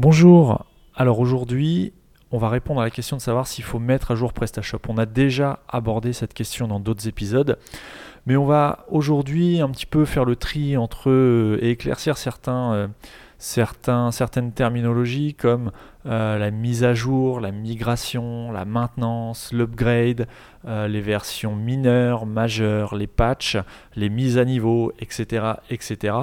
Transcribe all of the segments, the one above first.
Bonjour, alors aujourd'hui on va répondre à la question de savoir s'il faut mettre à jour PrestaShop. On a déjà abordé cette question dans d'autres épisodes, mais on va aujourd'hui un petit peu faire le tri entre eux et éclaircir euh, certaines terminologies comme euh, la mise à jour, la migration, la maintenance, l'upgrade, euh, les versions mineures, majeures, les patchs, les mises à niveau, etc. etc.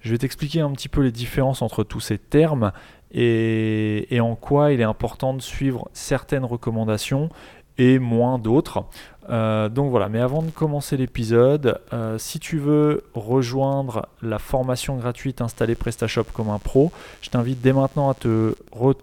Je vais t'expliquer un petit peu les différences entre tous ces termes et, en quoi il est important de suivre certaines recommandations et moins d'autres. Euh, donc voilà, mais avant de commencer l'épisode, euh, si tu veux rejoindre la formation gratuite Installer PrestaShop comme un pro, je t'invite dès maintenant à te,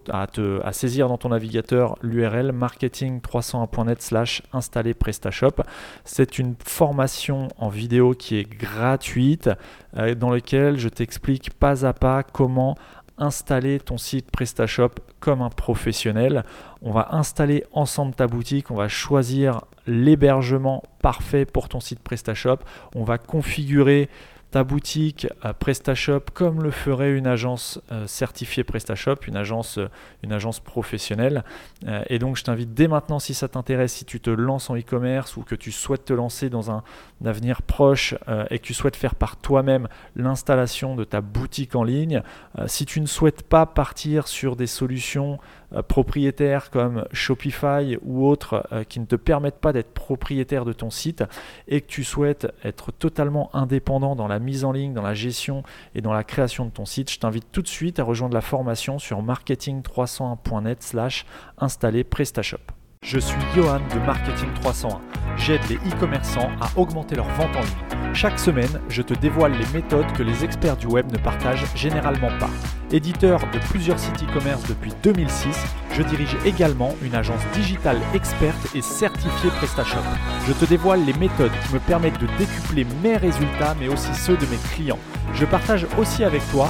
à te à saisir dans ton navigateur l'URL marketing301.net slash installer PrestaShop. C'est une formation en vidéo qui est gratuite euh, dans laquelle je t'explique pas à pas comment installer ton site PrestaShop comme un professionnel. On va installer ensemble ta boutique, on va choisir l'hébergement parfait pour ton site PrestaShop, on va configurer ta boutique PrestaShop comme le ferait une agence euh, certifiée PrestaShop, une agence, euh, une agence professionnelle. Euh, et donc je t'invite dès maintenant, si ça t'intéresse, si tu te lances en e-commerce ou que tu souhaites te lancer dans un, avenir proche et que tu souhaites faire par toi-même l'installation de ta boutique en ligne, si tu ne souhaites pas partir sur des solutions propriétaires comme Shopify ou autres qui ne te permettent pas d'être propriétaire de ton site et que tu souhaites être totalement indépendant dans la mise en ligne, dans la gestion et dans la création de ton site, je t'invite tout de suite à rejoindre la formation sur marketing301.net slash installer PrestaShop. Je suis Johan de Marketing 301. J'aide les e-commerçants à augmenter leur vente en ligne. Chaque semaine, je te dévoile les méthodes que les experts du web ne partagent généralement pas. Éditeur de plusieurs sites e-commerce depuis 2006, je dirige également une agence digitale experte et certifiée PrestaShop. Je te dévoile les méthodes qui me permettent de décupler mes résultats mais aussi ceux de mes clients. Je partage aussi avec toi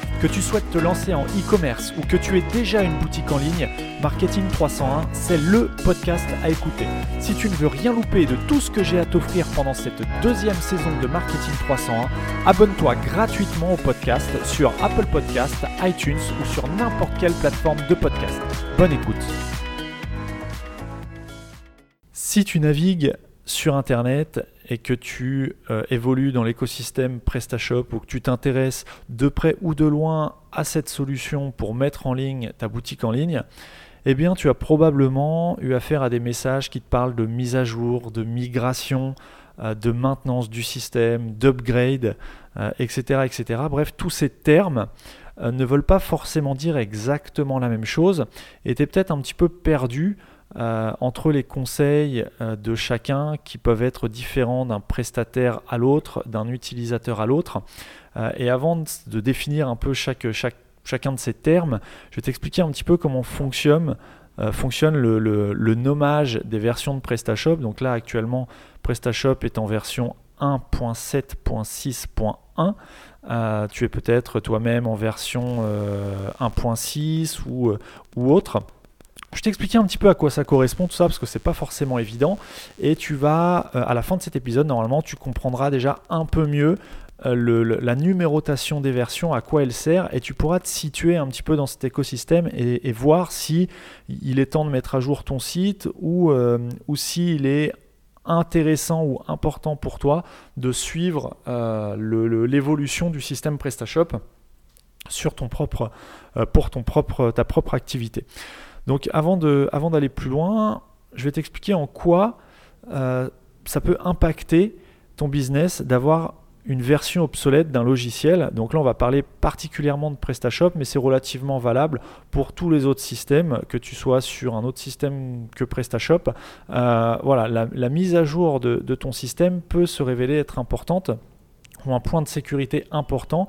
Que tu souhaites te lancer en e-commerce ou que tu aies déjà une boutique en ligne, Marketing 301, c'est le podcast à écouter. Si tu ne veux rien louper de tout ce que j'ai à t'offrir pendant cette deuxième saison de Marketing 301, abonne-toi gratuitement au podcast sur Apple Podcast, iTunes ou sur n'importe quelle plateforme de podcast. Bonne écoute. Si tu navigues sur Internet et que tu euh, évolues dans l'écosystème PrestaShop ou que tu t'intéresses de près ou de loin à cette solution pour mettre en ligne ta boutique en ligne, eh bien tu as probablement eu affaire à des messages qui te parlent de mise à jour, de migration, euh, de maintenance du système, d'upgrade, etc., euh, etc. Bref, tous ces termes ne veulent pas forcément dire exactement la même chose et tu es peut-être un petit peu perdu euh, entre les conseils euh, de chacun qui peuvent être différents d'un prestataire à l'autre, d'un utilisateur à l'autre. Euh, et avant de définir un peu chacun de ces termes, je vais t'expliquer un petit peu comment fonctionne, le, nommage des versions de PrestaShop. Donc là actuellement PrestaShop est en version 1.7.6.1. tu es peut-être toi-même en version 1.6 ou, ou autre. Je t'expliquer un petit peu à quoi ça correspond tout ça parce que c'est pas forcément évident et tu vas euh, à la fin de cet épisode normalement tu comprendras déjà un peu mieux euh, la numérotation des versions, à quoi elle sert, et tu pourras te situer un petit peu dans cet écosystème et, voir si il est temps de mettre à jour ton site ou, euh, s'il est intéressant ou important pour toi de suivre l'évolution du système PrestaShop sur ton propre, pour ton propre, ta propre activité. Donc avant d'aller plus loin, je vais t'expliquer en quoi euh, ça peut impacter ton business d'avoir une version obsolète d'un logiciel. Donc là, on va parler particulièrement de PrestaShop, mais c'est relativement valable pour tous les autres systèmes, que tu sois sur un autre système que PrestaShop. Euh, voilà, la, mise à jour de, ton système peut se révéler être importante ou un point de sécurité important,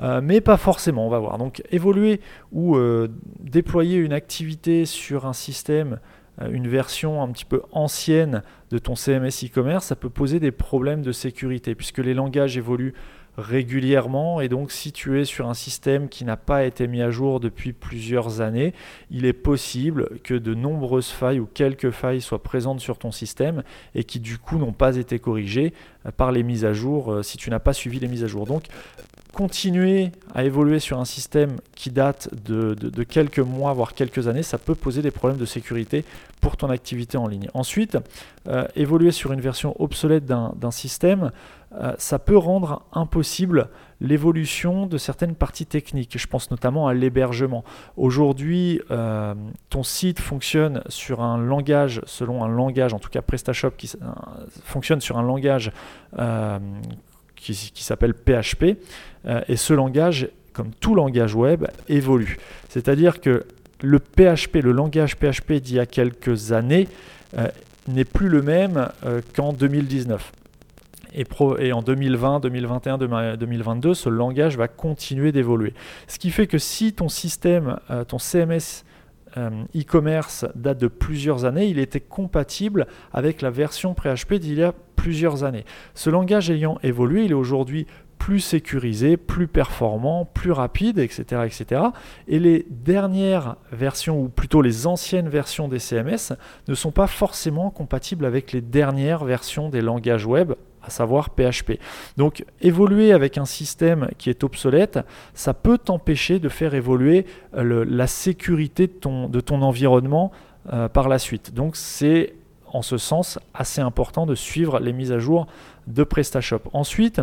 euh, mais pas forcément, on va voir. Donc évoluer ou euh, déployer une activité sur un système une version un petit peu ancienne de ton CMS e-commerce, ça peut poser des problèmes de sécurité puisque les langages évoluent régulièrement et donc si tu es sur un système qui n'a pas été mis à jour depuis plusieurs années, il est possible que de nombreuses failles ou quelques failles soient présentes sur ton système et qui du coup n'ont pas été corrigées par les mises à jour euh, si tu n'as pas suivi les mises à jour. Donc continuer à évoluer sur un système qui date de, quelques mois, voire quelques années, ça peut poser des problèmes de sécurité pour ton activité en ligne. Ensuite, euh, évoluer sur une version obsolète d'un système, euh, ça peut rendre impossible l'évolution de certaines parties techniques. Je pense notamment à l'hébergement. Aujourd'hui, euh, ton site fonctionne sur un langage, selon un langage, en tout cas PrestaShop, qui fonctionne sur un langage qui, s'appelle PHP. Euh, et ce langage, comme tout langage web, évolue. C'est-à-dire que le PHP, le langage PHP d'il y a quelques années, euh, n'est plus le même euh, qu'en 2019. Et, et, en 2020, 2021, 2022, ce langage va continuer d'évoluer. Ce qui fait que si ton système, ton CMS e-commerce date de plusieurs années, il était compatible avec la version PHP d'il y a plusieurs années. Ce langage ayant évolué, il est aujourd'hui plus sécurisé, plus performant, plus rapide, etc., etc. Et les dernières versions, ou plutôt les anciennes versions des CMS, ne sont pas forcément compatibles avec les dernières versions des langages web, à savoir PHP. Donc évoluer avec un système qui est obsolète, ça peut t'empêcher de faire évoluer euh, la sécurité de ton, environnement euh, par la suite. Donc c'est en ce sens assez important de suivre les mises à jour de PrestaShop. Ensuite,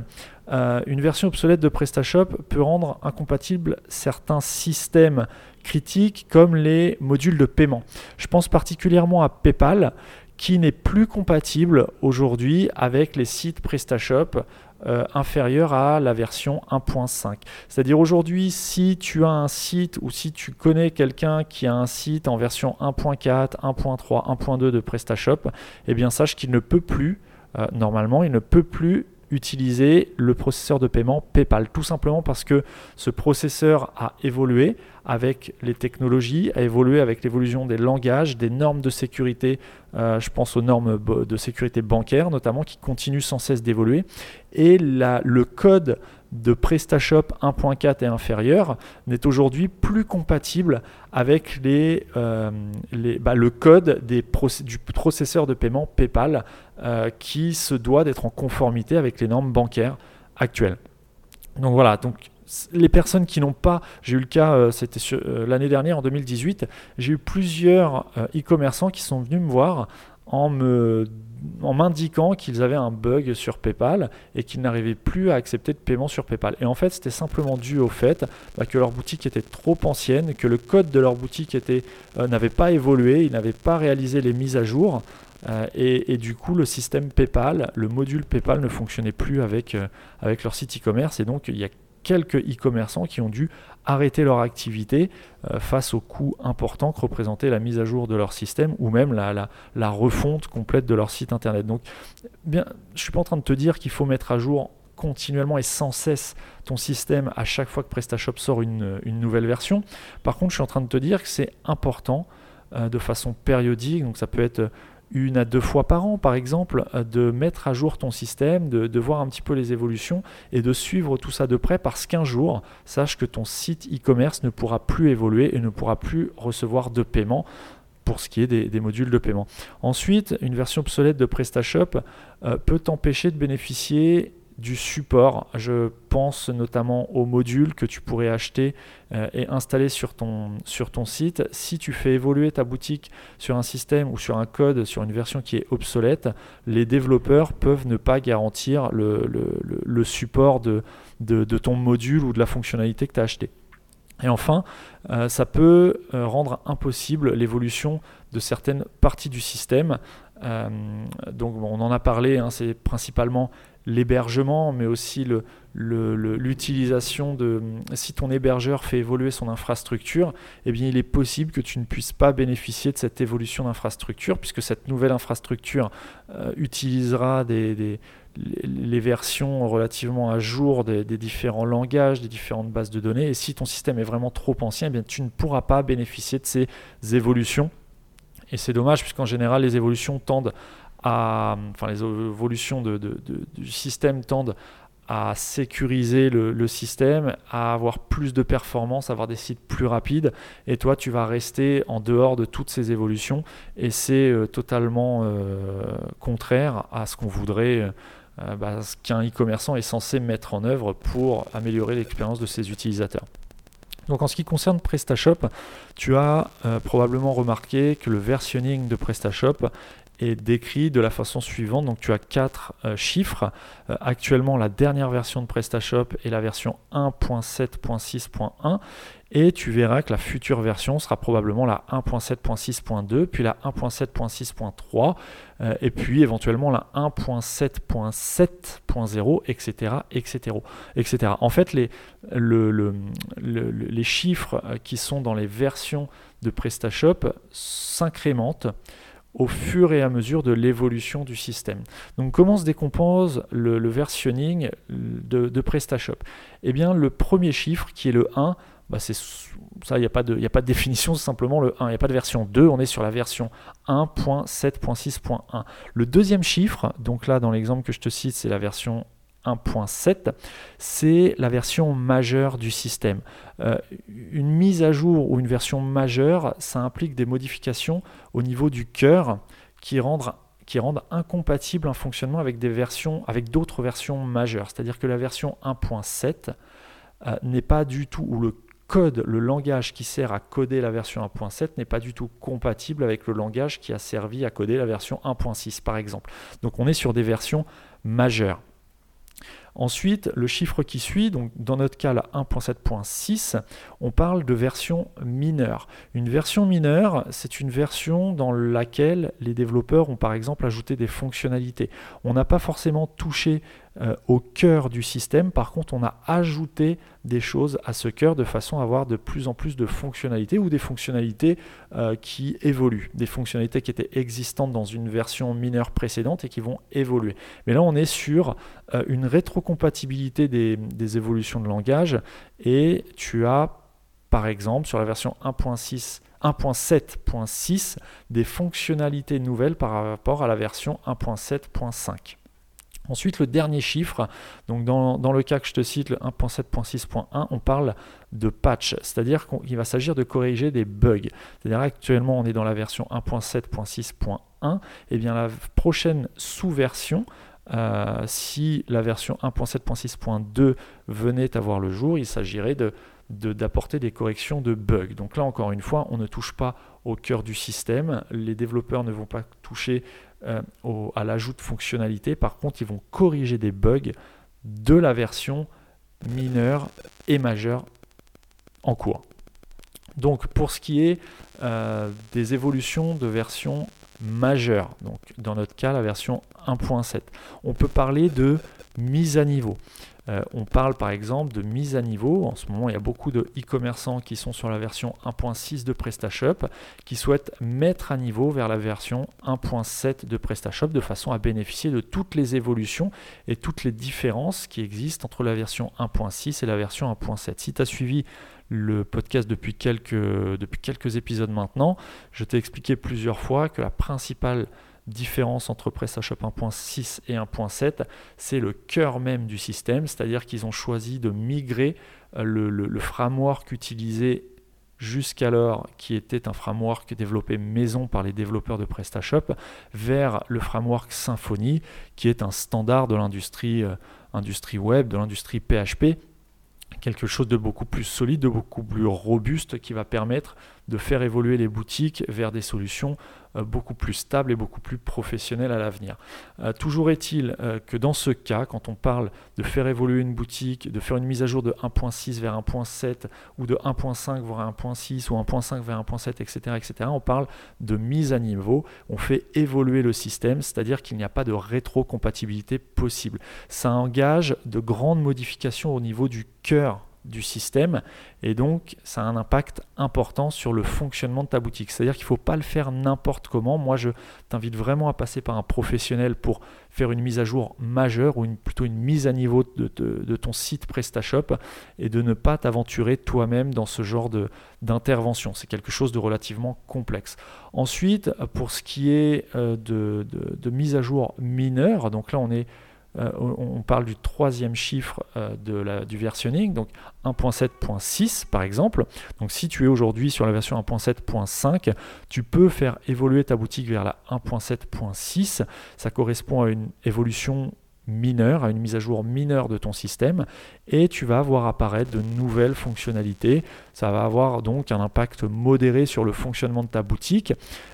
euh, une version obsolète de PrestaShop peut rendre incompatibles certains systèmes critiques comme les modules de paiement. Je pense particulièrement à PayPal qui n'est plus compatible aujourd'hui avec les sites PrestaShop euh, inférieurs à la version 1.5. C'est-à-dire aujourd'hui, si tu as un site ou si tu connais quelqu'un qui a un site en version 1.4, 1.3, 1.2 de PrestaShop, eh bien sache qu'il ne peut plus, euh, normalement, il ne peut plus utiliser le processeur de paiement PayPal, tout simplement parce que ce processeur a évolué avec les technologies, a évolué avec l'évolution des langages, des normes de sécurité, euh, je pense aux normes de sécurité bancaire notamment, qui continuent sans cesse d'évoluer, et la, le code de PrestaShop 1.4 et inférieur n'est aujourd'hui plus compatible avec euh, bah, le code des du processeur de paiement PayPal euh, qui se doit d'être en conformité avec les normes bancaires actuelles. Donc voilà, donc les personnes qui n'ont pas, j'ai eu le cas, euh, c'était l'année dernière en 2018, j'ai eu plusieurs e-commerçants qui sont venus me voir en m'indiquant qu'ils avaient un bug sur PayPal et qu'ils n'arrivaient plus à accepter de paiement sur PayPal. Et en fait, c'était simplement dû au fait bah, que leur boutique était trop ancienne, que le code de leur boutique euh, n'avait pas évolué, ils n'avaient pas réalisé les mises à jour. Euh, et, du coup, le système PayPal, le module PayPal ne fonctionnait plus avec, euh, avec leur site e-commerce. Et donc, il y a quelques e-commerçants qui ont dû arrêter leur activité euh, face aux coûts importants que représentait la mise à jour de leur système ou même la, refonte complète de leur site internet. Donc, bien, je ne suis pas en train de te dire qu'il faut mettre à jour continuellement et sans cesse ton système à chaque fois que PrestaShop sort une, une nouvelle version. Par contre, je suis en train de te dire que c'est important euh, de façon périodique, donc ça peut être une à deux fois par an, par exemple, euh, de mettre à jour ton système, de, voir un petit peu les évolutions et de suivre tout ça de près parce qu'un jour, sache que ton site e-commerce ne pourra plus évoluer et ne pourra plus recevoir de paiement pour ce qui est des, modules de paiement. Ensuite, une version obsolète de PrestaShop euh, peut t'empêcher de bénéficier du support. Je pense notamment aux modules que tu pourrais acheter euh, et installer sur ton, sur ton site. Si tu fais évoluer ta boutique sur un système ou sur un code, sur une version qui est obsolète, les développeurs peuvent ne pas garantir le, support de, de, ton module ou de la fonctionnalité que tu as acheté. Et enfin, euh, ça peut euh, rendre impossible l'évolution de certaines parties du système. donc on en a parlé, hein, c'est principalement l'hébergement, mais aussi l'utilisation de... Si ton hébergeur fait évoluer son infrastructure, eh bien, il est possible que tu ne puisses pas bénéficier de cette évolution d'infrastructure, puisque cette nouvelle infrastructure euh, utilisera des, les versions relativement à jour des, différents langages, des différentes bases de données. Et si ton système est vraiment trop ancien, eh bien, tu ne pourras pas bénéficier de ces évolutions Et c'est dommage puisqu'en général les évolutions tendent enfin les évolutions du système tendent à sécuriser le, système, à avoir plus de performance, à avoir des sites plus rapides. Et toi, tu vas rester en dehors de toutes ces évolutions. Et c'est euh, totalement euh, contraire à ce qu'on voudrait, euh, bah, ce qu'un e-commerçant est censé mettre en œuvre pour améliorer l'expérience de ses utilisateurs. Donc en ce qui concerne PrestaShop, tu as probablement remarqué que le versionning de PrestaShop est décrit de la façon suivante. Donc tu as quatre euh, chiffres. Euh, actuellement, la dernière version de PrestaShop est la version 1.7.6.1 et tu verras que la future version sera probablement la 1.7.6.2, puis la 1.7.6.3, euh, et puis éventuellement la 1.7.7.0, etc., etc., etc. En fait, les, les chiffres qui sont dans les versions de PrestaShop s'incrémentent au fur et à mesure de l'évolution du système. Donc comment se décompose le, versionning de, PrestaShop? Eh bien le premier chiffre qui est le 1, bah c'est ça, il n'y a, pas de, a pas de définition, c'est simplement le 1. Il n'y a pas de version 2, on est sur la version 1.7.6.1. Le deuxième chiffre, donc là dans l'exemple que je te cite, c'est la version 1.7, c'est la version majeure du système. Euh, une mise à jour ou une version majeure, ça implique des modifications au niveau du cœur qui rendent, incompatible un fonctionnement avec des versions, avec d'autres versions majeures. C'est-à-dire que la version 1.7 euh, n'est pas du tout, ou le code, le langage qui sert à coder la version 1.7 n'est pas du tout compatible avec le langage qui a servi à coder la version 1.6 par exemple. Donc on est sur des versions majeures. Ensuite, le chiffre qui suit, donc dans notre cas la 1.7.6, on parle de version mineure. Une version mineure, c'est une version dans laquelle les développeurs ont par exemple ajouté des fonctionnalités. On n'a pas forcément touché euh, au cœur du système. Par contre, on a ajouté des choses à ce cœur de façon à avoir de plus en plus de fonctionnalités ou des fonctionnalités euh, qui évoluent, des fonctionnalités qui étaient existantes dans une version mineure précédente et qui vont évoluer. Mais là, on est sur euh, une rétrocompatibilité des, des évolutions de langage et tu as, par exemple, sur la version 1.6 1.7.6 des fonctionnalités nouvelles par rapport à la version 1.7.5. Ensuite, le dernier chiffre, donc dans, le cas que je te cite, le 1.7.6.1, on parle de patch, c'est-à-dire qu'il va s'agir de corriger des bugs. C'est-à-dire actuellement, on est dans la version 1.7.6.1, et eh bien la prochaine sous-version, euh, si la version 1.7.6.2 venait à voir le jour, il s'agirait de d'apporter des corrections de bugs. Donc là, encore une fois, on ne touche pas au cœur du système. Les développeurs ne vont pas toucher euh, à l'ajout de fonctionnalités. Par contre, ils vont corriger des bugs de la version mineure et majeure en cours. Donc pour ce qui est euh, des évolutions de version majeure, donc dans notre cas la version 1.7, on peut parler de mise à niveau. Euh, on parle par exemple de mise à niveau. En ce moment, il y a beaucoup de e-commerçants qui sont sur la version 1.6 de PrestaShop qui souhaitent mettre à niveau vers la version 1.7 de PrestaShop de façon à bénéficier de toutes les évolutions et toutes les différences qui existent entre la version 1.6 et la version 1.7. Si tu as suivi le podcast depuis quelques, depuis quelques épisodes maintenant, je t'ai expliqué plusieurs fois que la principale différence entre PrestaShop 1.6 et 1.7, c'est le cœur même du système, c'est-à-dire qu'ils ont choisi de migrer euh, le, framework utilisé jusqu'alors, qui était un framework développé maison par les développeurs de PrestaShop, vers le framework Symfony, qui est un standard de l'industrie euh, web, de l'industrie PHP, quelque chose de beaucoup plus solide, de beaucoup plus robuste, qui va permettre de faire évoluer les boutiques vers des solutions euh, beaucoup plus stables et beaucoup plus professionnelles à l'avenir. Euh, toujours est-il euh, que dans ce cas, quand on parle de faire évoluer une boutique, de faire une mise à jour de 1.6 vers 1.7 ou de 1.5 vers 1.6 ou 1.5 vers 1.7, etc., etc., on parle de mise à niveau, on fait évoluer le système, c'est-à-dire qu'il n'y a pas de rétrocompatibilité possible. Ça engage de grandes modifications au niveau du cœur du système et donc ça a un impact important sur le fonctionnement de ta boutique. C'est-à-dire qu'il faut pas le faire n'importe comment. Moi, je t'invite vraiment à passer par un professionnel pour faire une mise à jour majeure ou une, plutôt une mise à niveau de, de ton site PrestaShop et de ne pas t'aventurer toi-même dans ce genre d'intervention. C'est quelque chose de relativement complexe. Ensuite, pour ce qui est euh, de, de mise à jour mineure, donc là on est euh, on parle du troisième chiffre euh, du versionning, donc 1.7.6 par exemple. Donc si tu es aujourd'hui sur la version 1.7.5, tu peux faire évoluer ta boutique vers la 1.7.6. Ça correspond à une évolution mineure, à une mise à jour mineure de ton système, et tu vas voir apparaître de nouvelles fonctionnalités. Ça va avoir donc un impact modéré sur le fonctionnement de ta boutique.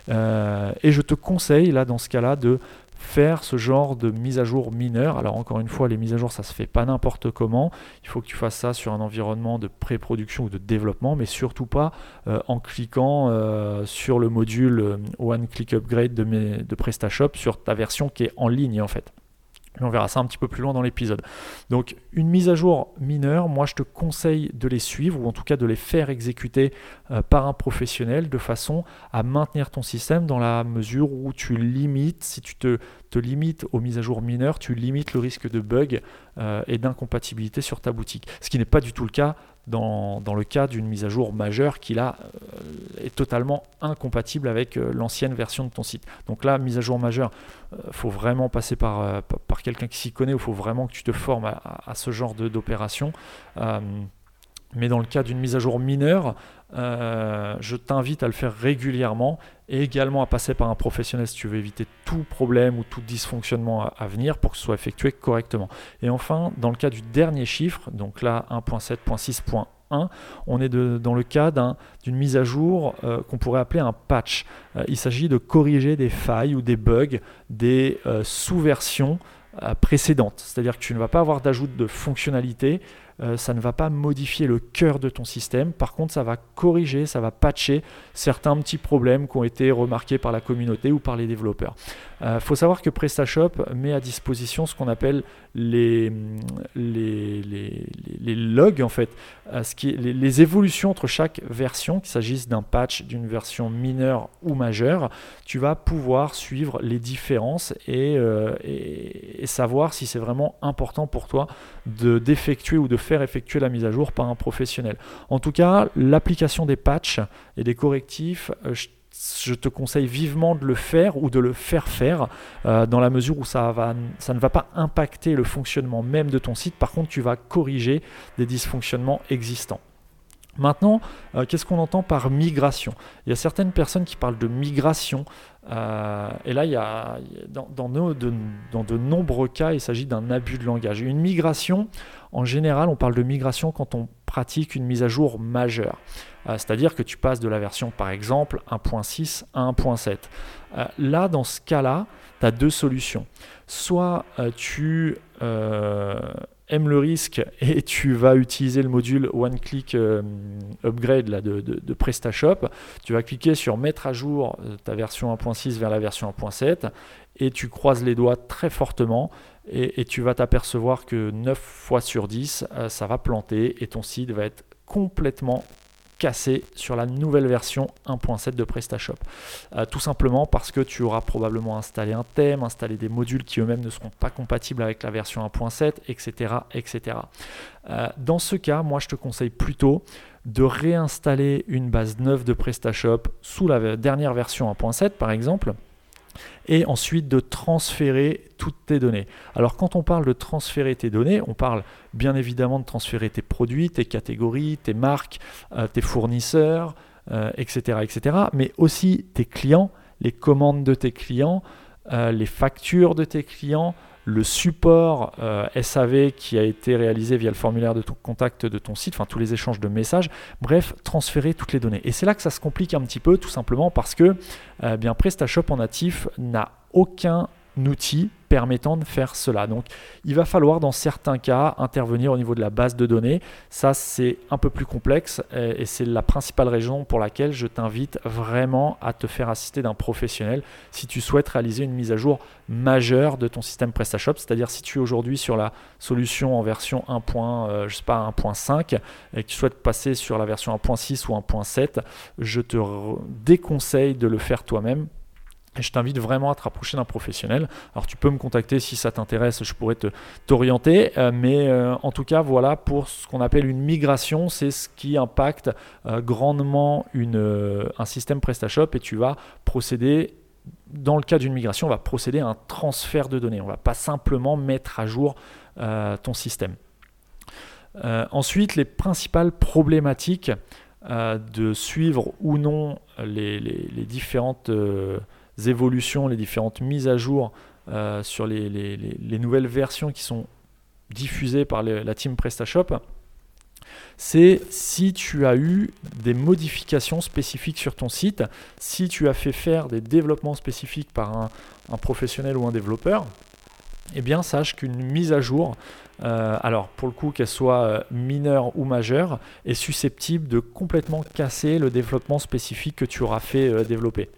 Euh, et je te conseille là dans ce cas-là de faire ce genre de mise à jour mineure. Alors encore une fois, les mises à jour, ça se fait pas n'importe comment. Il faut que tu fasses ça sur un environnement de pré-production ou de développement, mais surtout pas euh, en cliquant euh, sur le module euh, One Click Upgrade de, de PrestaShop sur ta version qui est en ligne en fait on verra ça un petit peu plus loin dans l'épisode. Donc une mise à jour mineure, moi je te conseille de les suivre ou en tout cas de les faire exécuter euh, par un professionnel de façon à maintenir ton système dans la mesure où tu limites, si tu te, te limites aux mises à jour mineures, tu limites le risque de bug euh, et d'incompatibilité sur ta boutique. Ce qui n'est pas du tout le cas dans, le cas d'une mise à jour majeure qui là euh, est totalement incompatible avec euh, l'ancienne version de ton site. Donc là, mise à jour majeure, faut vraiment passer par, par quelqu'un qui s'y connaît, il faut vraiment que tu te formes à, ce genre d'opération. Mais dans le cas d'une mise à jour mineure, je t'invite à le faire régulièrement et également à passer par un professionnel si tu veux éviter tout problème ou tout dysfonctionnement à, venir pour que ce soit effectué correctement. Et enfin, dans le cas du dernier chiffre, donc là 1.7.6.1, on est dans le cas d'une mise à jour euh, qu'on pourrait appeler un patch. Euh, il s'agit de corriger des failles ou des bugs des euh, sous-versions précédentes. C'est-à-dire que tu ne vas pas avoir d'ajout de fonctionnalité euh, ça ne va pas modifier le cœur de ton système. Par contre, ça va corriger, ça va patcher certains petits problèmes qui ont été remarqués par la communauté ou par les développeurs. Il euh, faut savoir que PrestaShop met à disposition ce qu'on appelle les, les, les, logs, en fait, euh, qui les, évolutions entre chaque version, qu'il s'agisse d'un patch, d'une version mineure ou majeure. Tu vas pouvoir suivre les différences et, et savoir si c'est vraiment important pour toi d'effectuer ou de faire effectuer la mise à jour par un professionnel. En tout cas, l'application des patchs et des correctifs, euh, je te conseille vivement de le faire ou de le faire faire euh, dans la mesure où ça, ne va pas impacter le fonctionnement même de ton site. Par contre, tu vas corriger des dysfonctionnements existants. Maintenant, euh, qu'est-ce qu'on entend par migration? Il y a certaines personnes qui parlent de migration, euh, et là, il y a, dans, de nombreux cas, il s'agit d'un abus de langage. Une migration, en général, on parle de migration quand on pratique une mise à jour majeure. Euh, c'est-à-dire que tu passes de la version, par exemple, 1.6 à 1.7. là, dans ce cas-là, tu as deux solutions. Soit tu aimes le risque et tu vas utiliser le module One Click euh, Upgrade là, de, PrestaShop, tu vas cliquer sur mettre à jour euh, ta version 1.6 vers la version 1.7 et tu croises les doigts très fortement et, et tu vas t'apercevoir que 9 fois sur 10, euh, ça va planter et ton site va être complètement sur la nouvelle version 1.7 de PrestaShop. Euh, tout simplement parce que tu auras probablement installé un thème, installé des modules qui eux-mêmes ne seront pas compatibles avec la version 1.7, etc. etc. dans ce cas, moi je te conseille plutôt de réinstaller une base neuve de PrestaShop sous la dernière version 1.7 par exemple et ensuite de transférer toutes tes données. Alors quand on parle de transférer tes données, on parle bien évidemment de transférer tes produits, tes catégories, tes marques, euh, tes fournisseurs, etc., euh, etc., mais aussi tes clients, les commandes de tes clients, euh, les factures de tes clients, le support euh, SAV qui a été réalisé via le formulaire de ton contact de ton site, enfin tous les échanges de messages, bref, transférer toutes les données. Et c'est là que ça se complique un petit peu, tout simplement parce que euh, bien PrestaShop en natif n'a aucun outil permettant de faire cela. Donc il va falloir dans certains cas intervenir au niveau de la base de données. Ça c'est un peu plus complexe et c'est la principale raison pour laquelle je t'invite vraiment à te faire assister d'un professionnel si tu souhaites réaliser une mise à jour majeure de ton système PrestaShop. C'est-à-dire si tu es aujourd'hui sur la solution en version 1. Euh, je sais pas 1.5 et que tu souhaites passer sur la version 1.6 ou 1.7, je te déconseille de le faire toi-même je t'invite vraiment à te rapprocher d'un professionnel. Alors tu peux me contacter si ça t'intéresse, je pourrais te, t'orienter. Euh, mais euh, en tout cas, voilà pour ce qu'on appelle une migration, c'est ce qui impacte euh, grandement une, un système PrestaShop et tu vas procéder, dans le cas d'une migration, on va procéder à un transfert de données. On ne va pas simplement mettre à jour ton système. ensuite, les principales problématiques de suivre ou non les, les différentes évolutions, les différentes mises à jour euh, sur les, nouvelles versions qui sont diffusées par la team PrestaShop, c'est si tu as eu des modifications spécifiques sur ton site, si tu as fait faire des développements spécifiques par un, professionnel ou un développeur, eh bien sache qu'une mise à jour, euh, alors pour le coup qu'elle soit euh, mineure ou majeure, est susceptible de complètement casser le développement spécifique que tu auras fait développer.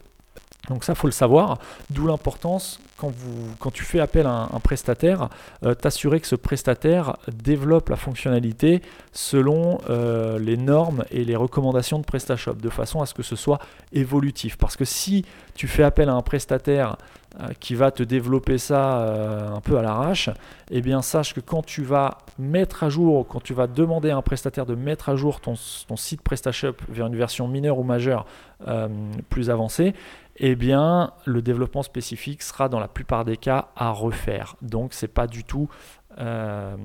Donc ça, faut le savoir, d'où l'importance, quand, tu fais appel à un, prestataire, euh, t'assurer que ce prestataire développe la fonctionnalité selon euh, les normes et les recommandations de PrestaShop, de façon à ce que ce soit évolutif. Parce que si tu fais appel à un prestataire euh, qui va te développer ça un peu à l'arrache, eh bien sache que quand tu vas mettre à jour, quand tu vas demander à un prestataire de mettre à jour ton site PrestaShop vers une version mineure ou majeure plus avancée, eh bien, le développement spécifique sera dans la plupart des cas à refaire. Donc, c'est pas du tout. Euh,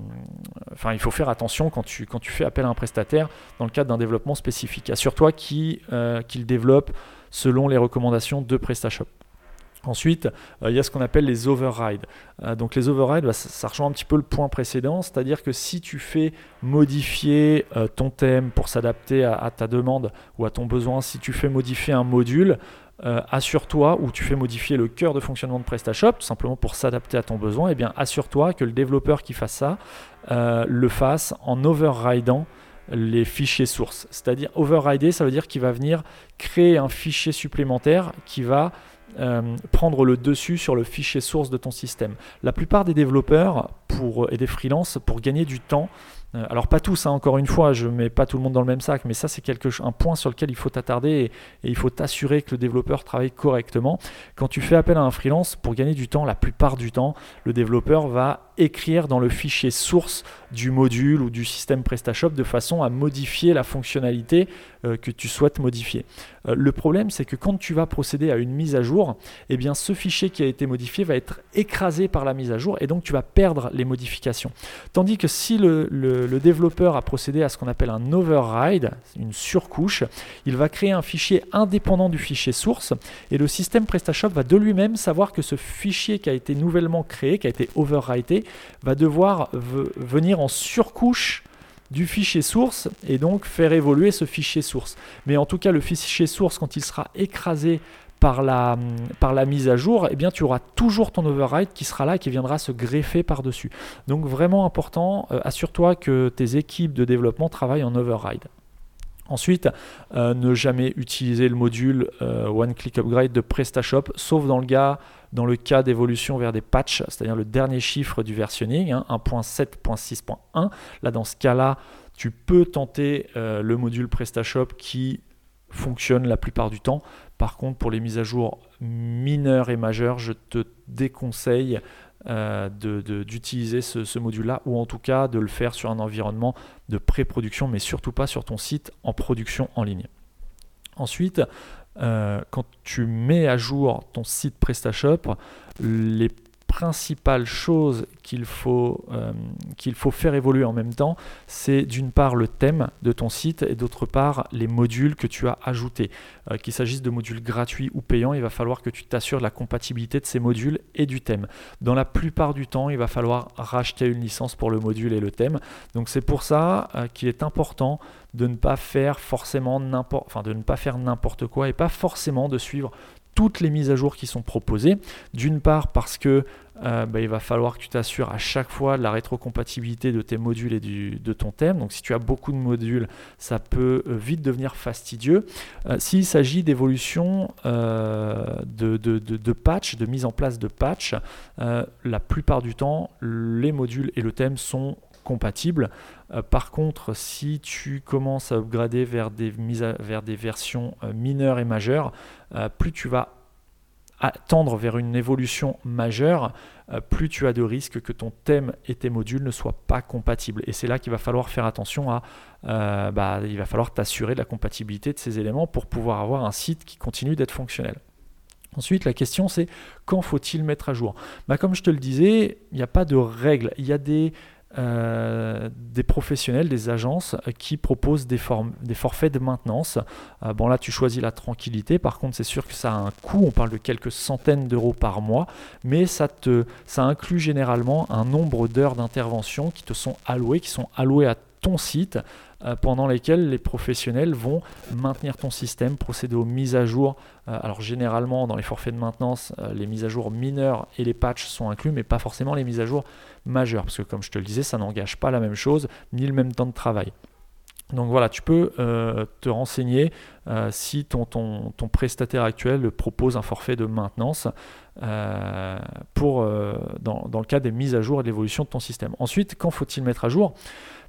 enfin, il faut faire attention quand tu, fais appel à un prestataire dans le cadre d'un développement spécifique. Assure-toi euh, qu'il développe selon les recommandations de PrestaShop. Ensuite, euh, il y a ce qu'on appelle les overrides. donc les overrides, bah, ça, rejoint un petit peu le point précédent, c'est-à-dire que si tu fais modifier ton thème pour s'adapter à, ta demande ou à ton besoin, si tu fais modifier un module, euh, assure-toi, ou tu fais modifier le cœur de fonctionnement de PrestaShop, tout simplement pour s'adapter à ton besoin, et eh bien assure-toi que le développeur qui fasse ça euh, le fasse en overriding les fichiers sources. C'est-à-dire overrider, ça veut dire qu'il va venir créer un fichier supplémentaire qui va euh, prendre le dessus sur le fichier source de ton système. La plupart des développeurs pour, et des freelances, pour gagner du temps, alors pas tous, hein, encore une fois, je ne mets pas tout le monde dans le même sac, mais ça c'est un point sur lequel il faut t'attarder et, il faut t'assurer que le développeur travaille correctement. Quand tu fais appel à un freelance, pour gagner du temps, la plupart du temps, le développeur va écrire dans le fichier source du module ou du système PrestaShop de façon à modifier la fonctionnalité euh, que tu souhaites modifier. Euh, le problème, c'est que quand tu vas procéder à une mise à jour, eh bien, ce fichier qui a été modifié va être écrasé par la mise à jour et donc tu vas perdre les modifications. Tandis que si le, développeur a procédé à ce qu'on appelle un override, une surcouche, il va créer un fichier indépendant du fichier source et le système PrestaShop va de lui-même savoir que ce fichier qui a été nouvellement créé, qui a été overridé, va devoir venir en surcouche du fichier source et donc faire évoluer ce fichier source. Mais en tout cas, le fichier source, quand il sera écrasé par la, par la mise à jour, eh bien, tu auras toujours ton override qui sera là et qui viendra se greffer par-dessus. Donc vraiment important, euh, assure-toi que tes équipes de développement travaillent en override. Ensuite, euh, ne jamais utiliser le module euh, One Click Upgrade de PrestaShop, sauf dans le, dans le cas d'évolution vers des patchs, c'est-à-dire le dernier chiffre du versionning, 1.7.6.1. Hein, Là, dans ce cas-là, tu peux tenter euh, le module PrestaShop qui fonctionne la plupart du temps. Par contre, pour les mises à jour mineures et majeures, je te déconseille euh, d'utiliser ce, module-là, ou en tout cas de le faire sur un environnement de pré-production, mais surtout pas sur ton site en production en ligne. Ensuite, quand tu mets à jour ton site PrestaShop, les principale chose qu'il faut, euh, qu'il faut faire évoluer en même temps, c'est d'une part le thème de ton site et d'autre part les modules que tu as ajoutés. Euh, qu'il s'agisse de modules gratuits ou payants, il va falloir que tu t'assures de la compatibilité de ces modules et du thème. Dans la plupart du temps, il va falloir racheter une licence pour le module et le thème. Donc c'est pour ça euh, qu'il est important de ne pas faire forcément n'importe, enfin de ne pas faire n'importe quoi et pas forcément de suivre toutes les mises à jour qui sont proposées. D'une part parce que euh, bah, il va falloir que tu t'assures à chaque fois de la rétrocompatibilité de tes modules et de ton thème. Donc si tu as beaucoup de modules, ça peut euh, vite devenir fastidieux. Euh, s'il s'agit d'évolution de, patch, de mise en place de patch, la plupart du temps, les modules et le thème sont compatibles. par contre, si tu commences à upgrader vers des, mises vers des versions mineures et majeures, plus tu vas tendre vers une évolution majeure, euh, plus tu as de risques que ton thème et tes modules ne soient pas compatibles. Et c'est là qu'il va falloir faire attention à, euh, bah, il va falloir t'assurer de la compatibilité de ces éléments pour pouvoir avoir un site qui continue d'être fonctionnel. Ensuite, la question c'est quand faut-il mettre à jour? Bah, Comme je te le disais, il n'y a pas de règles. Il y a des, euh, des professionnels, des agences qui proposent des, des forfaits de maintenance. Euh, bon là tu choisis la tranquillité, par contre c'est sûr que ça a un coût, on parle de quelques centaines d'euros par mois, mais ça, te, ça inclut généralement un nombre d'heures d'intervention qui te sont allouées, qui sont allouées à ton site euh, pendant lesquels les professionnels vont maintenir ton système, procéder aux mises à jour. Euh, alors généralement dans les forfaits de maintenance, euh, les mises à jour mineures et les patchs sont inclus, mais pas forcément les mises à jour majeures, parce que comme je te le disais, ça n'engage pas la même chose, ni le même temps de travail. Donc voilà, tu peux te renseigner si ton, prestataire actuel propose un forfait de maintenance pour, dans, dans, le cas des mises à jour et de l'évolution de ton système. Ensuite, quand faut-il mettre à jour?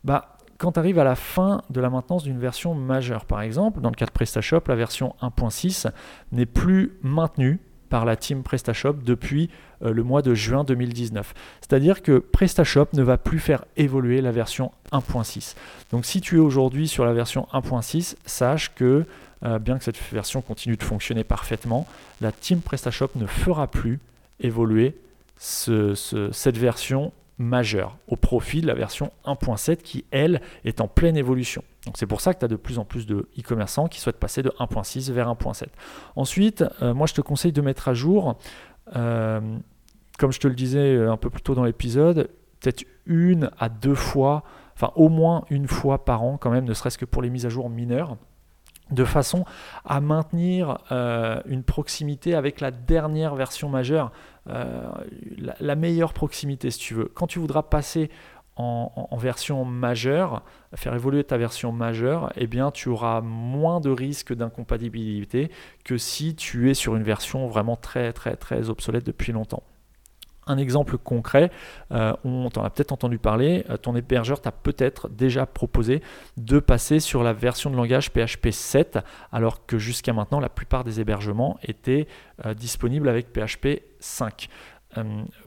Bah, quand tu arrives à la fin de la maintenance d'une version majeure, par exemple, dans le cas de PrestaShop, la version 1.6 n'est plus maintenue par la team PrestaShop depuis euh, le mois de juin 2019. C'est-à-dire que PrestaShop ne va plus faire évoluer la version 1.6. Donc si tu es aujourd'hui sur la version 1.6, sache que euh, bien que cette version continue de fonctionner parfaitement, la team PrestaShop ne fera plus évoluer cette version majeure au profit de la version 1.7 qui, elle, est en pleine évolution. Donc c'est pour ça que tu as de plus en plus de e-commerçants qui souhaitent passer de 1.6 vers 1.7. Ensuite, euh, moi je te conseille de mettre à jour, euh, comme je te le disais euh, un peu plus tôt dans l'épisode, peut-être une à deux fois, enfin au moins une fois par an quand même, ne serait-ce que pour les mises à jour mineures de façon à maintenir une proximité avec la dernière version majeure. Euh, la, meilleure proximité si tu veux. Quand tu voudras passer en, version majeure, faire évoluer ta version majeure, eh bien tu auras moins de risques d'incompatibilité que si tu es sur une version vraiment très très obsolète depuis longtemps. Un exemple concret, euh, on t'en a peut-être entendu parler, euh, ton hébergeur t'a peut-être déjà proposé de passer sur la version de langage PHP 7, alors que jusqu'à maintenant la plupart des hébergements étaient euh, disponibles avec PHP 5.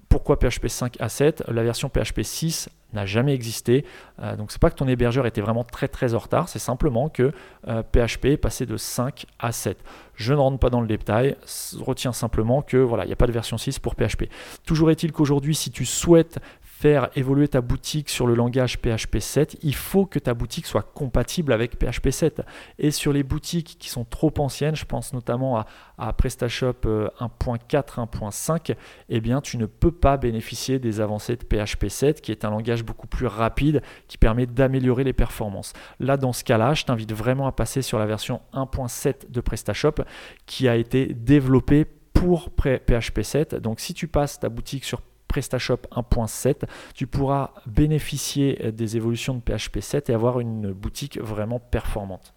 pourquoi PHP 5 à 7 La version PHP 6 n'a jamais existé. Euh, donc c'est pas que ton hébergeur était vraiment très très en retard, c'est simplement que PHP euh, est passé de 5 à 7. Je ne rentre pas dans le détail, retiens simplement que voilà, il n'y a pas de version 6 pour PHP. Toujours est-il qu'aujourd'hui, si tu souhaites faire évoluer ta boutique sur le langage PHP 7, il faut que ta boutique soit compatible avec PHP 7. Et sur les boutiques qui sont trop anciennes, je pense notamment à, PrestaShop 1.4, euh, 1.5, eh bien tu ne peux pas bénéficier des avancées de PHP 7, qui est un langage beaucoup plus rapide, qui permet d'améliorer les performances. Là, dans ce cas-là, je t'invite vraiment à passer sur la version 1.7 de PrestaShop, qui a été développée pour PHP 7. Donc si tu passes ta boutique sur PrestaShop 1.7, tu pourras bénéficier des évolutions de PHP 7 et avoir une boutique vraiment performante.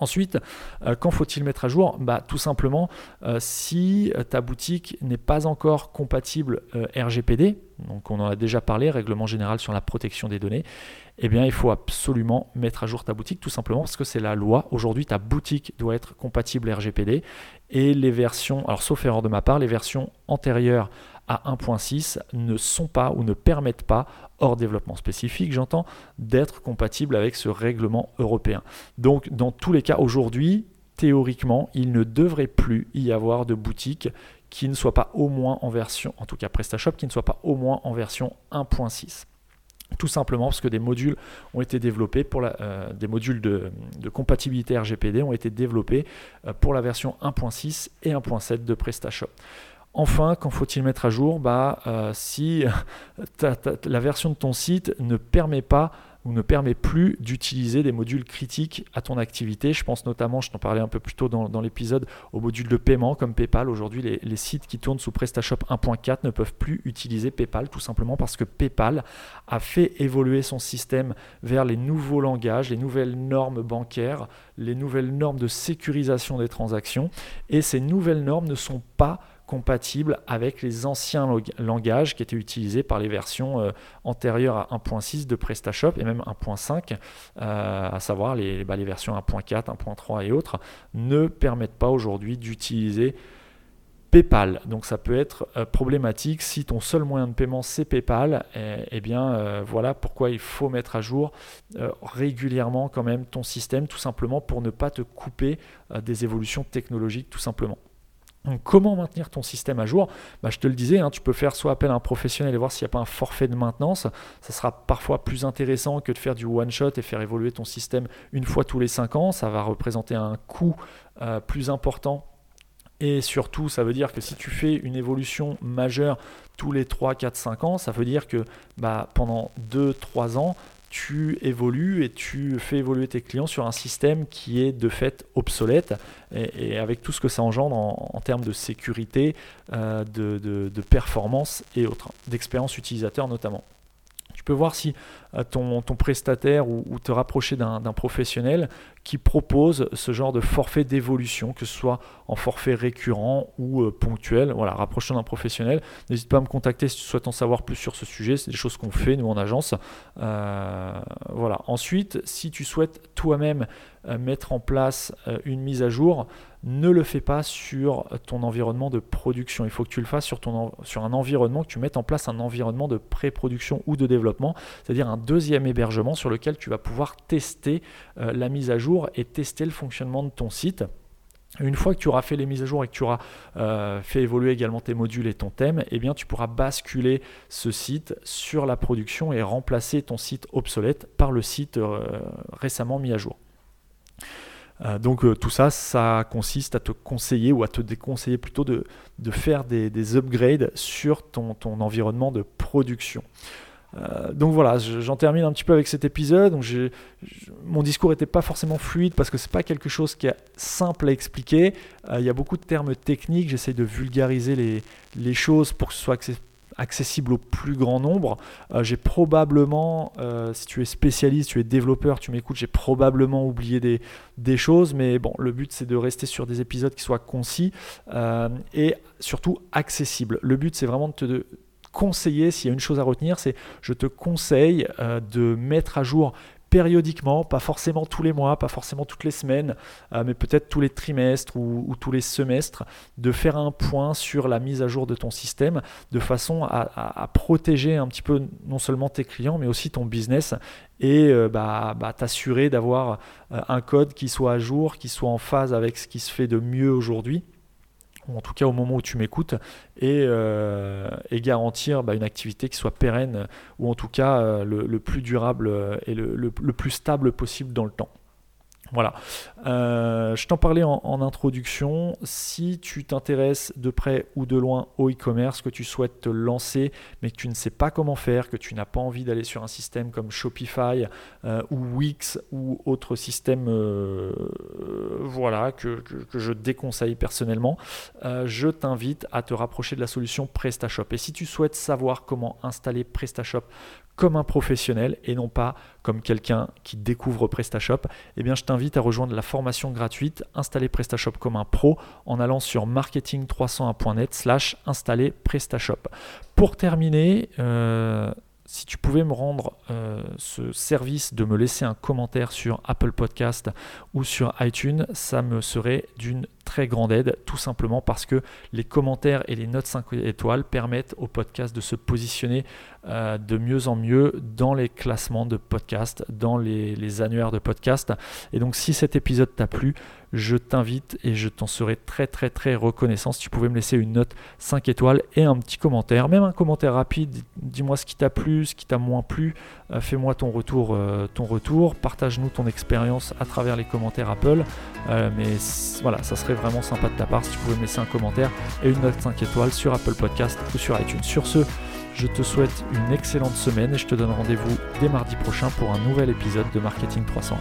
Ensuite, euh, quand faut-il mettre à jour? Bah, Tout simplement, euh, si ta boutique n'est pas encore compatible euh, RGPD, donc on en a déjà parlé, règlement général sur la protection des données, eh bien il faut absolument mettre à jour ta boutique, tout simplement parce que c'est la loi. Aujourd'hui, ta boutique doit être compatible RGPD et les versions, alors sauf erreur de ma part, les versions antérieures à 1.6 ne sont pas ou ne permettent pas, hors développement spécifique, j'entends, d'être compatibles avec ce règlement européen. Donc dans tous les cas, aujourd'hui, théoriquement, il ne devrait plus y avoir de boutique qui ne soit pas au moins en version, en tout cas PrestaShop, qui ne soit pas au moins en version 1.6. Tout simplement parce que des modules ont été développés pour la, euh, des modules de, compatibilité RGPD ont été développés euh, pour la version 1.6 et 1.7 de PrestaShop. Enfin, quand faut-il mettre à jour? Bah, euh, Si la version de ton site ne permet pas ou ne permet plus d'utiliser des modules critiques à ton activité. Je pense notamment, je t'en parlais un peu plus tôt dans, l'épisode, aux modules de paiement comme PayPal. Aujourd'hui, les, les, sites qui tournent sous PrestaShop 1.4 ne peuvent plus utiliser PayPal tout simplement parce que PayPal a fait évoluer son système vers les nouveaux langages, les nouvelles normes bancaires, les nouvelles normes de sécurisation des transactions. Et ces nouvelles normes ne sont pas compatible avec les anciens langages qui étaient utilisés par les versions euh, antérieures à 1.6 de PrestaShop et même 1.5, euh, à savoir les, bah, versions 1.4, 1.3 et autres, ne permettent pas aujourd'hui d'utiliser PayPal. Donc ça peut être euh, problématique si ton seul moyen de paiement c'est PayPal. Et, eh bien voilà pourquoi il faut mettre à jour régulièrement quand même ton système tout simplement pour ne pas te couper des évolutions technologiques tout simplement. Comment maintenir ton système à jour bah, Je te le disais, hein, tu peux faire soit appel à un professionnel et voir s'il n'y a pas un forfait de maintenance. Ça sera parfois plus intéressant que de faire du one-shot et faire évoluer ton système une fois tous les 5 ans. Ça va représenter un coût euh, plus important. Et surtout, ça veut dire que si tu fais une évolution majeure tous les 3, 4, 5 ans, ça veut dire que bah, pendant 2, 3 ans, tu évolues et tu fais évoluer tes clients sur un système qui est de fait obsolète et, avec tout ce que ça engendre en, termes de sécurité, euh, de, performance et autres, d'expérience utilisateur notamment. Tu peux voir si euh, ton, prestataire ou, te rapprocher d'un professionnel qui propose ce genre de forfait d'évolution, que ce soit en forfait récurrent ou euh, ponctuel. Voilà, rapproche-toi d'un professionnel. N'hésite pas à me contacter si tu souhaites en savoir plus sur ce sujet. C'est des choses qu'on fait, nous, en agence. Euh, voilà. Ensuite, si tu souhaites toi-même mettre en place une mise à jour, ne le fais pas sur ton environnement de production. Il faut que tu le fasses sur, ton, un environnement, que tu mettes en place un environnement de pré-production ou de développement, c'est-à-dire un deuxième hébergement sur lequel tu vas pouvoir tester la mise à jour et tester le fonctionnement de ton site. Une fois que tu auras fait les mises à jour et que tu auras euh, fait évoluer également tes modules et ton thème, eh bien tu pourras basculer ce site sur la production et remplacer ton site obsolète par le site euh, récemment mis à jour. Euh, donc tout ça, ça consiste à te conseiller ou à te déconseiller plutôt de, faire des, upgrades sur ton, ton environnement de production. Euh, donc voilà, j'en termine un petit peu avec cet épisode. Mon discours n'était pas forcément fluide parce que c'est pas quelque chose qui est simple à expliquer. Euh, il y a beaucoup de termes techniques. J'essaye de vulgariser les, les, choses pour que ce soit accessible au plus grand nombre. Euh, j'ai probablement, si tu es spécialiste, tu es développeur, tu m'écoutes, j'ai probablement oublié des, choses, mais bon, le but c'est de rester sur des épisodes qui soient concis et surtout accessibles. Le but c'est vraiment de te conseiller, s'il y a une chose à retenir, c'est je te conseille euh, de mettre à jour périodiquement, pas forcément tous les mois, pas forcément toutes les semaines, euh, mais peut-être tous les trimestres ou, tous les semestres, de faire un point sur la mise à jour de ton système de façon à, protéger un petit peu non seulement tes clients, mais aussi ton business et euh, bah, bah, t'assurer d'avoir un code qui soit à jour, qui soit en phase avec ce qui se fait de mieux aujourd'hui en tout cas au moment où tu m'écoutes, et, euh, garantir bah, une activité qui soit pérenne, ou en tout cas euh, le, plus durable et le, plus stable possible dans le temps. Voilà. Euh, je t'en parlais en, introduction. Si tu t'intéresses de près ou de loin au e-commerce, que tu souhaites te lancer, mais que tu ne sais pas comment faire, que tu n'as pas envie d'aller sur un système comme Shopify euh, ou Wix ou autre système, euh, voilà, que, je déconseille personnellement, je t'invite à te rapprocher de la solution PrestaShop. Et si tu souhaites savoir comment installer PrestaShop comme un professionnel et non pas comme quelqu'un qui découvre PrestaShop, eh bien je t'invite à rejoindre la formation gratuite Installer PrestaShop comme un pro en allant sur marketing301.net slash installer PrestaShop. Pour terminer, euh, si tu pouvais me rendre euh, ce service de me laisser un commentaire sur Apple Podcast ou sur iTunes, ça me serait d'une très grande aide, tout simplement parce que les commentaires et les notes 5 étoiles permettent au podcast de se positionner euh, de mieux en mieux dans les classements de podcast, dans les, annuaires de podcast. Et donc si cet épisode t'a plu, je t'invite et je t'en serai très très très reconnaissant si tu pouvais me laisser une note 5 étoiles et un petit commentaire, même un commentaire rapide, dis-moi ce qui t'a plu, ce qui t'a moins plu, fais-moi ton retour, euh, ton retour, partage-nous ton expérience à travers les commentaires Apple. mais voilà, ça serait vraiment sympa de ta part si tu pouvais me laisser un commentaire et une note 5 étoiles sur Apple Podcast ou sur iTunes. Sur ce, Je te souhaite une excellente semaine et je te donne rendez-vous dès mardi prochain pour un nouvel épisode de Marketing 300.